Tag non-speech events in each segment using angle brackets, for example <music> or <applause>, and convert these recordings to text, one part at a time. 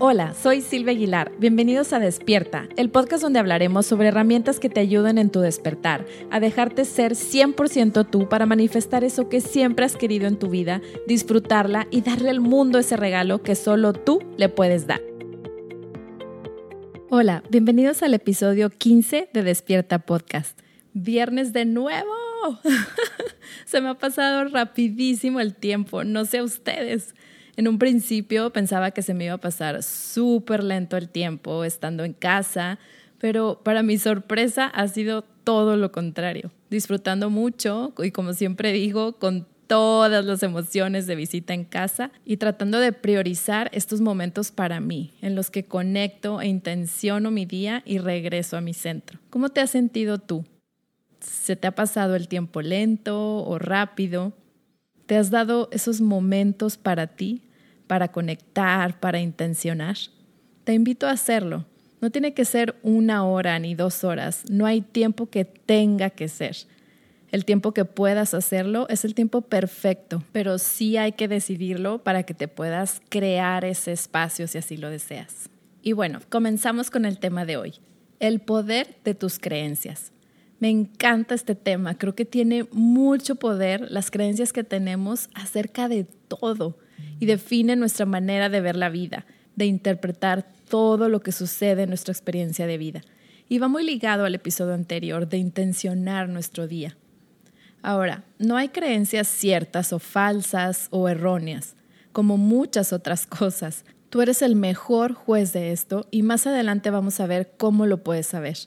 Hola, soy Silvia Aguilar. Bienvenidos a Despierta, el podcast donde hablaremos sobre herramientas que te ayuden en tu despertar, a dejarte ser 100% tú para manifestar eso que siempre has querido en tu vida, disfrutarla y darle al mundo ese regalo que solo tú le puedes dar. Hola, bienvenidos al episodio 15 de Despierta Podcast. Viernes de nuevo. <laughs> Se me ha pasado rapidísimo el tiempo, no sé ustedes. En un principio pensaba que se me iba a pasar súper lento el tiempo estando en casa, pero para mi sorpresa ha sido todo lo contrario, disfrutando mucho y como siempre digo, con todas las emociones de visita en casa y tratando de priorizar estos momentos para mí, en los que conecto e intenciono mi día y regreso a mi centro. ¿Cómo te has sentido tú? ¿Se te ha pasado el tiempo lento o rápido? ¿Te has dado esos momentos para ti? Para conectar, para intencionar, te invito a hacerlo. No tiene que ser una hora ni dos horas, no hay tiempo que tenga que ser. El tiempo que puedas hacerlo es el tiempo perfecto, pero sí hay que decidirlo para que te puedas crear ese espacio si así lo deseas. Y bueno, comenzamos con el tema de hoy, el poder de tus creencias. Me encanta este tema, creo que tiene mucho poder las creencias que tenemos acerca de todo y define nuestra manera de ver la vida, de interpretar todo lo que sucede en nuestra experiencia de vida. Y va muy ligado al episodio anterior de intencionar nuestro día. Ahora, no hay creencias ciertas o falsas o erróneas, como muchas otras cosas. Tú eres el mejor juez de esto y más adelante vamos a ver cómo lo puedes saber.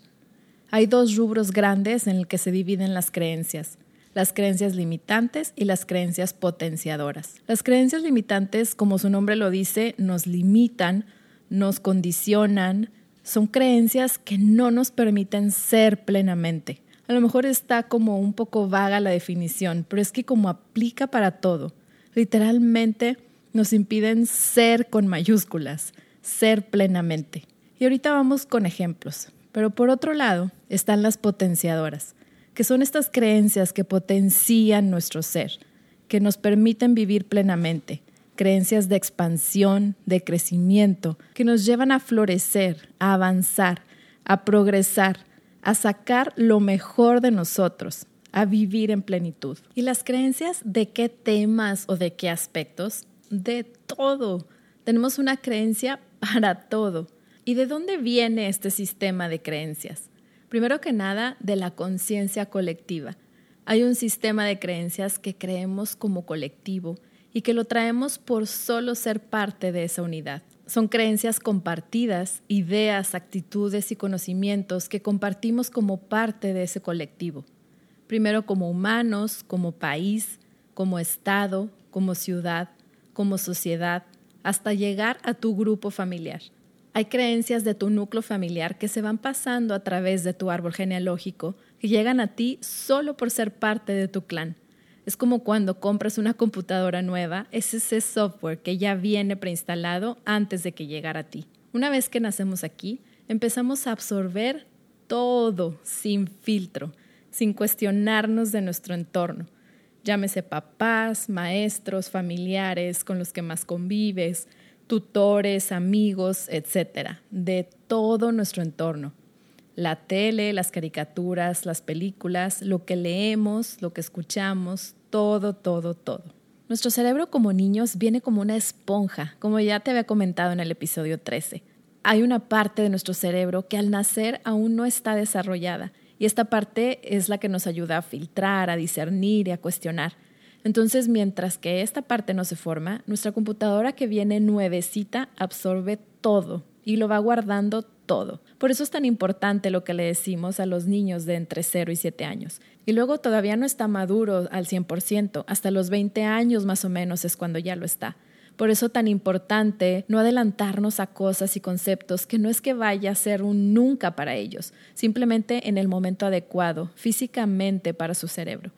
Hay dos rubros grandes en el que se dividen las creencias las creencias limitantes y las creencias potenciadoras. Las creencias limitantes, como su nombre lo dice, nos limitan, nos condicionan, son creencias que no nos permiten ser plenamente. A lo mejor está como un poco vaga la definición, pero es que como aplica para todo, literalmente nos impiden ser con mayúsculas, ser plenamente. Y ahorita vamos con ejemplos. Pero por otro lado están las potenciadoras que son estas creencias que potencian nuestro ser, que nos permiten vivir plenamente, creencias de expansión, de crecimiento, que nos llevan a florecer, a avanzar, a progresar, a sacar lo mejor de nosotros, a vivir en plenitud. ¿Y las creencias de qué temas o de qué aspectos? De todo. Tenemos una creencia para todo. ¿Y de dónde viene este sistema de creencias? Primero que nada, de la conciencia colectiva. Hay un sistema de creencias que creemos como colectivo y que lo traemos por solo ser parte de esa unidad. Son creencias compartidas, ideas, actitudes y conocimientos que compartimos como parte de ese colectivo. Primero como humanos, como país, como Estado, como ciudad, como sociedad, hasta llegar a tu grupo familiar. Hay creencias de tu núcleo familiar que se van pasando a través de tu árbol genealógico, que llegan a ti solo por ser parte de tu clan. Es como cuando compras una computadora nueva, es ese software que ya viene preinstalado antes de que llegara a ti. Una vez que nacemos aquí, empezamos a absorber todo sin filtro, sin cuestionarnos de nuestro entorno. Llámese papás, maestros, familiares con los que más convives, tutores, amigos, etcétera, de todo nuestro entorno. La tele, las caricaturas, las películas, lo que leemos, lo que escuchamos, todo, todo, todo. Nuestro cerebro como niños viene como una esponja, como ya te había comentado en el episodio 13. Hay una parte de nuestro cerebro que al nacer aún no está desarrollada y esta parte es la que nos ayuda a filtrar, a discernir y a cuestionar. Entonces, mientras que esta parte no se forma, nuestra computadora que viene nuevecita absorbe todo y lo va guardando todo. Por eso es tan importante lo que le decimos a los niños de entre 0 y 7 años. Y luego todavía no está maduro al 100%, hasta los 20 años más o menos es cuando ya lo está. Por eso tan importante no adelantarnos a cosas y conceptos que no es que vaya a ser un nunca para ellos, simplemente en el momento adecuado, físicamente para su cerebro.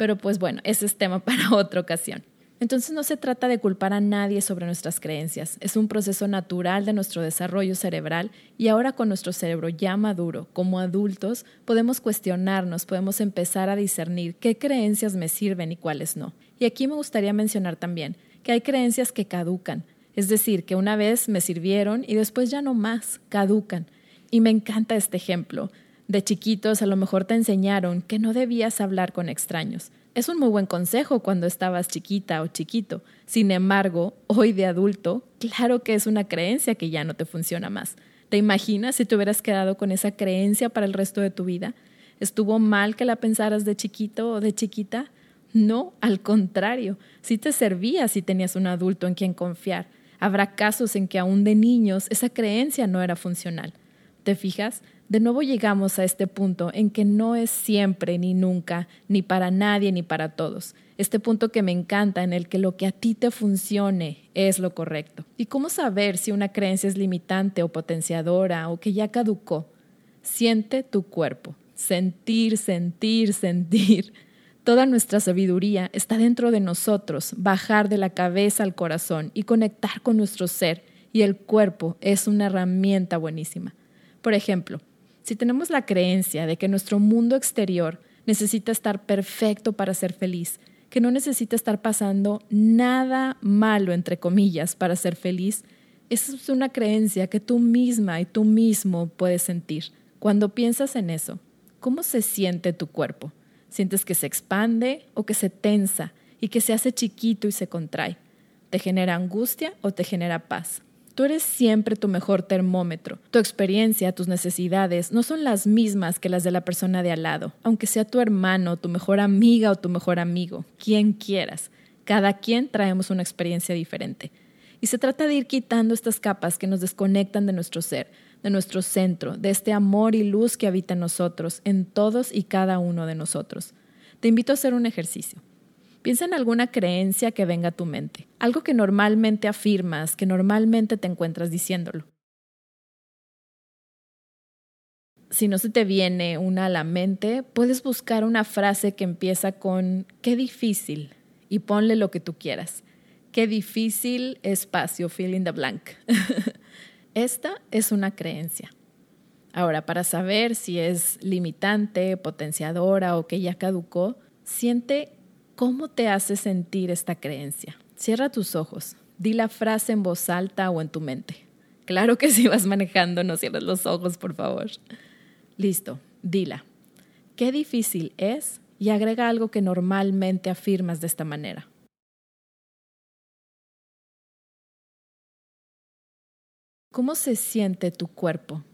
Pero pues bueno, ese es tema <laughs> para otra ocasión. Entonces no se trata de culpar a nadie sobre nuestras creencias, es un proceso natural de nuestro desarrollo cerebral y ahora con nuestro cerebro ya maduro, como adultos, podemos cuestionarnos, podemos empezar a discernir qué creencias me sirven y cuáles no. Y aquí me gustaría mencionar también que hay creencias que caducan, Es decir, que una vez me sirvieron y después ya no más, caducan. Y me encanta este ejemplo. De chiquitos a lo mejor te enseñaron que no debías hablar con extraños. Es un muy buen consejo cuando estabas chiquita o chiquito. Sin embargo, hoy de adulto, claro que es una creencia que ya no te funciona más. ¿Te imaginas si te hubieras quedado con esa creencia para el resto de tu vida? ¿Estuvo mal que la pensaras de chiquito o de chiquita? No, al contrario, sí te servía si tenías un adulto en quien confiar. Habrá casos en que aún de niños esa creencia no era funcional. ¿Te fijas? De nuevo llegamos a este punto en que no es siempre ni nunca, ni para nadie ni para todos. Este punto que me encanta en el que lo que a ti te funcione es lo correcto. ¿Y cómo saber si una creencia es limitante o potenciadora o que ya caducó? Siente tu cuerpo. Sentir, sentir, <laughs> sentir. Toda nuestra sabiduría está dentro de nosotros, bajar de la cabeza al corazón y conectar con nuestro ser, y el cuerpo es una herramienta buenísima. Por ejemplo, si tenemos la creencia de que nuestro mundo exterior necesita estar perfecto para ser feliz, que no necesita estar pasando nada malo, entre comillas, para ser feliz, esa es una creencia que tú misma y tú mismo puedes sentir. Cuando piensas en eso, ¿cómo se siente tu cuerpo? ¿Sientes que se expande o que se tensa y que se hace chiquito y se contrae? ¿Te genera angustia o te genera paz? Tú eres siempre tu mejor termómetro. Tu experiencia, tus necesidades no son las mismas que las de la persona de al lado, aunque sea tu hermano, tu mejor amiga o tu mejor amigo, quien quieras. Cada quien traemos una experiencia diferente. Y se trata de ir quitando estas capas que nos desconectan de nuestro ser, de nuestro centro, de este amor y luz que habita en nosotros, en todos y cada uno de nosotros. Te invito a hacer un ejercicio. Piensa en alguna creencia que venga a tu mente, algo que normalmente afirmas, que normalmente te encuentras diciéndolo. Si no se te viene una a la mente, puedes buscar una frase que empieza con qué difícil y ponle lo que tú quieras. Qué difícil espacio, fill in the blank. <laughs> Esta es una creencia. Ahora, para saber si es limitante, potenciadora o que ya caducó, siente cómo te hace sentir esta creencia. Cierra tus ojos, di la frase en voz alta o en tu mente. Claro que si vas manejando, no cierres los ojos, por favor. Listo, dila. Qué difícil es y agrega algo que normalmente afirmas de esta manera. ¿Cómo se siente tu cuerpo?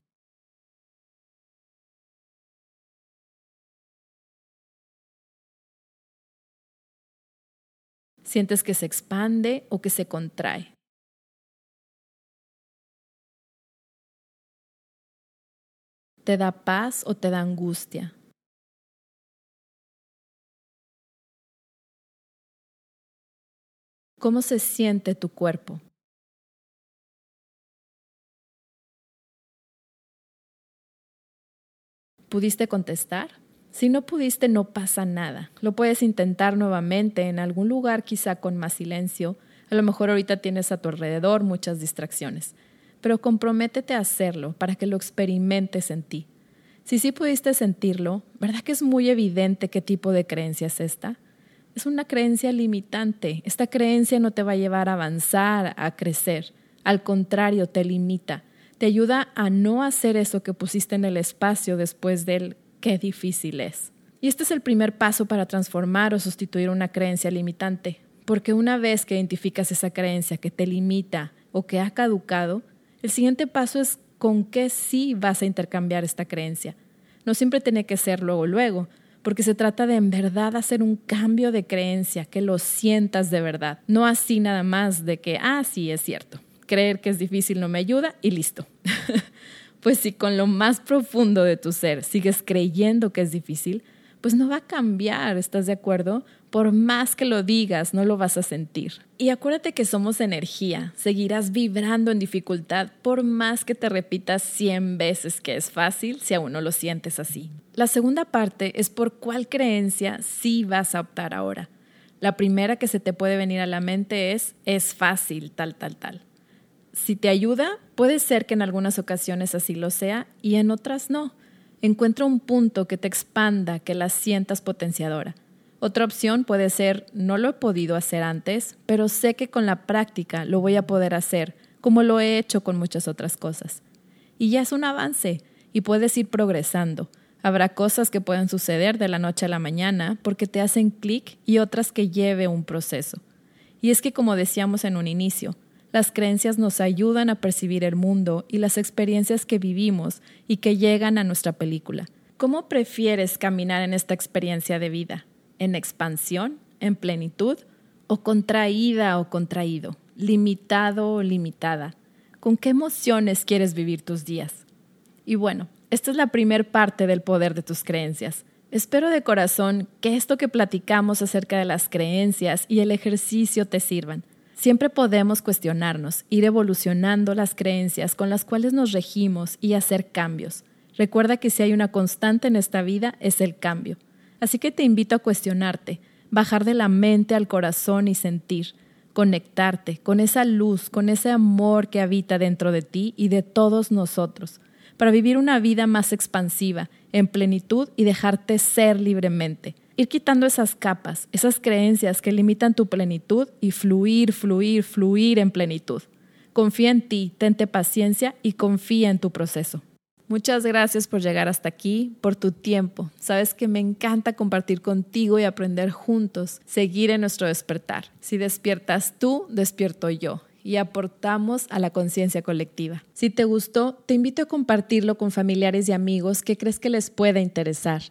¿Sientes que se expande o que se contrae? ¿Te da paz o te da angustia? ¿Cómo se siente tu cuerpo? ¿Pudiste contestar? Si no pudiste, no pasa nada. Lo puedes intentar nuevamente en algún lugar, quizá con más silencio. A lo mejor ahorita tienes a tu alrededor muchas distracciones, pero comprométete a hacerlo para que lo experimentes en ti. Si sí pudiste sentirlo, ¿verdad que es muy evidente qué tipo de creencia es esta? Es una creencia limitante. Esta creencia no te va a llevar a avanzar, a crecer. Al contrario, te limita te ayuda a no hacer eso que pusiste en el espacio después del qué difícil es. Y este es el primer paso para transformar o sustituir una creencia limitante, porque una vez que identificas esa creencia que te limita o que ha caducado, el siguiente paso es con qué sí vas a intercambiar esta creencia. No siempre tiene que ser luego luego, porque se trata de en verdad hacer un cambio de creencia, que lo sientas de verdad, no así nada más de que, ah, sí, es cierto creer que es difícil no me ayuda y listo. <laughs> pues si con lo más profundo de tu ser sigues creyendo que es difícil, pues no va a cambiar, ¿estás de acuerdo? Por más que lo digas, no lo vas a sentir. Y acuérdate que somos energía, seguirás vibrando en dificultad por más que te repitas 100 veces que es fácil si aún no lo sientes así. La segunda parte es por cuál creencia sí vas a optar ahora. La primera que se te puede venir a la mente es es fácil, tal, tal, tal si te ayuda, puede ser que en algunas ocasiones así lo sea y en otras no. Encuentra un punto que te expanda, que la sientas potenciadora. Otra opción puede ser, no lo he podido hacer antes, pero sé que con la práctica lo voy a poder hacer, como lo he hecho con muchas otras cosas. Y ya es un avance, y puedes ir progresando. Habrá cosas que pueden suceder de la noche a la mañana porque te hacen clic y otras que lleve un proceso. Y es que, como decíamos en un inicio, las creencias nos ayudan a percibir el mundo y las experiencias que vivimos y que llegan a nuestra película. ¿Cómo prefieres caminar en esta experiencia de vida? ¿En expansión? ¿En plenitud? ¿O contraída o contraído? ¿Limitado o limitada? ¿Con qué emociones quieres vivir tus días? Y bueno, esta es la primer parte del poder de tus creencias. Espero de corazón que esto que platicamos acerca de las creencias y el ejercicio te sirvan. Siempre podemos cuestionarnos, ir evolucionando las creencias con las cuales nos regimos y hacer cambios. Recuerda que si hay una constante en esta vida es el cambio. Así que te invito a cuestionarte, bajar de la mente al corazón y sentir, conectarte con esa luz, con ese amor que habita dentro de ti y de todos nosotros, para vivir una vida más expansiva, en plenitud y dejarte ser libremente. Ir quitando esas capas, esas creencias que limitan tu plenitud y fluir, fluir, fluir en plenitud. Confía en ti, tente paciencia y confía en tu proceso. Muchas gracias por llegar hasta aquí, por tu tiempo. Sabes que me encanta compartir contigo y aprender juntos, seguir en nuestro despertar. Si despiertas tú, despierto yo y aportamos a la conciencia colectiva. Si te gustó, te invito a compartirlo con familiares y amigos que crees que les pueda interesar.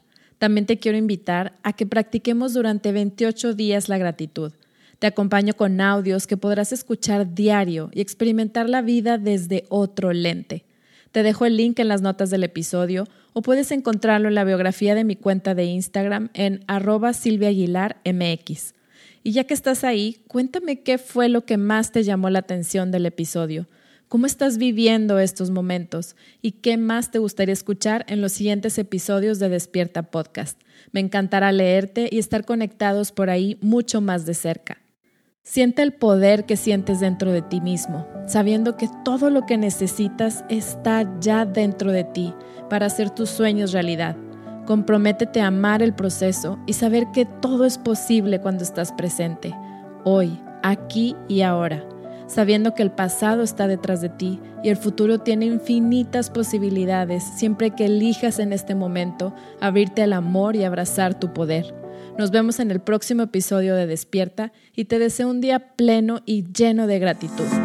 También te quiero invitar a que practiquemos durante 28 días la gratitud. Te acompaño con audios que podrás escuchar diario y experimentar la vida desde otro lente. Te dejo el link en las notas del episodio o puedes encontrarlo en la biografía de mi cuenta de Instagram en arroba silviaaguilarmx. Y ya que estás ahí, cuéntame qué fue lo que más te llamó la atención del episodio. ¿Cómo estás viviendo estos momentos? ¿Y qué más te gustaría escuchar en los siguientes episodios de Despierta Podcast? Me encantará leerte y estar conectados por ahí mucho más de cerca. Siente el poder que sientes dentro de ti mismo, sabiendo que todo lo que necesitas está ya dentro de ti para hacer tus sueños realidad. Comprométete a amar el proceso y saber que todo es posible cuando estás presente, hoy, aquí y ahora, sabiendo que el pasado está detrás de ti y el futuro tiene infinitas posibilidades siempre que elijas en este momento abrirte al amor y abrazar tu poder. Nos vemos en el próximo episodio de Despierta y te deseo un día pleno y lleno de gratitud.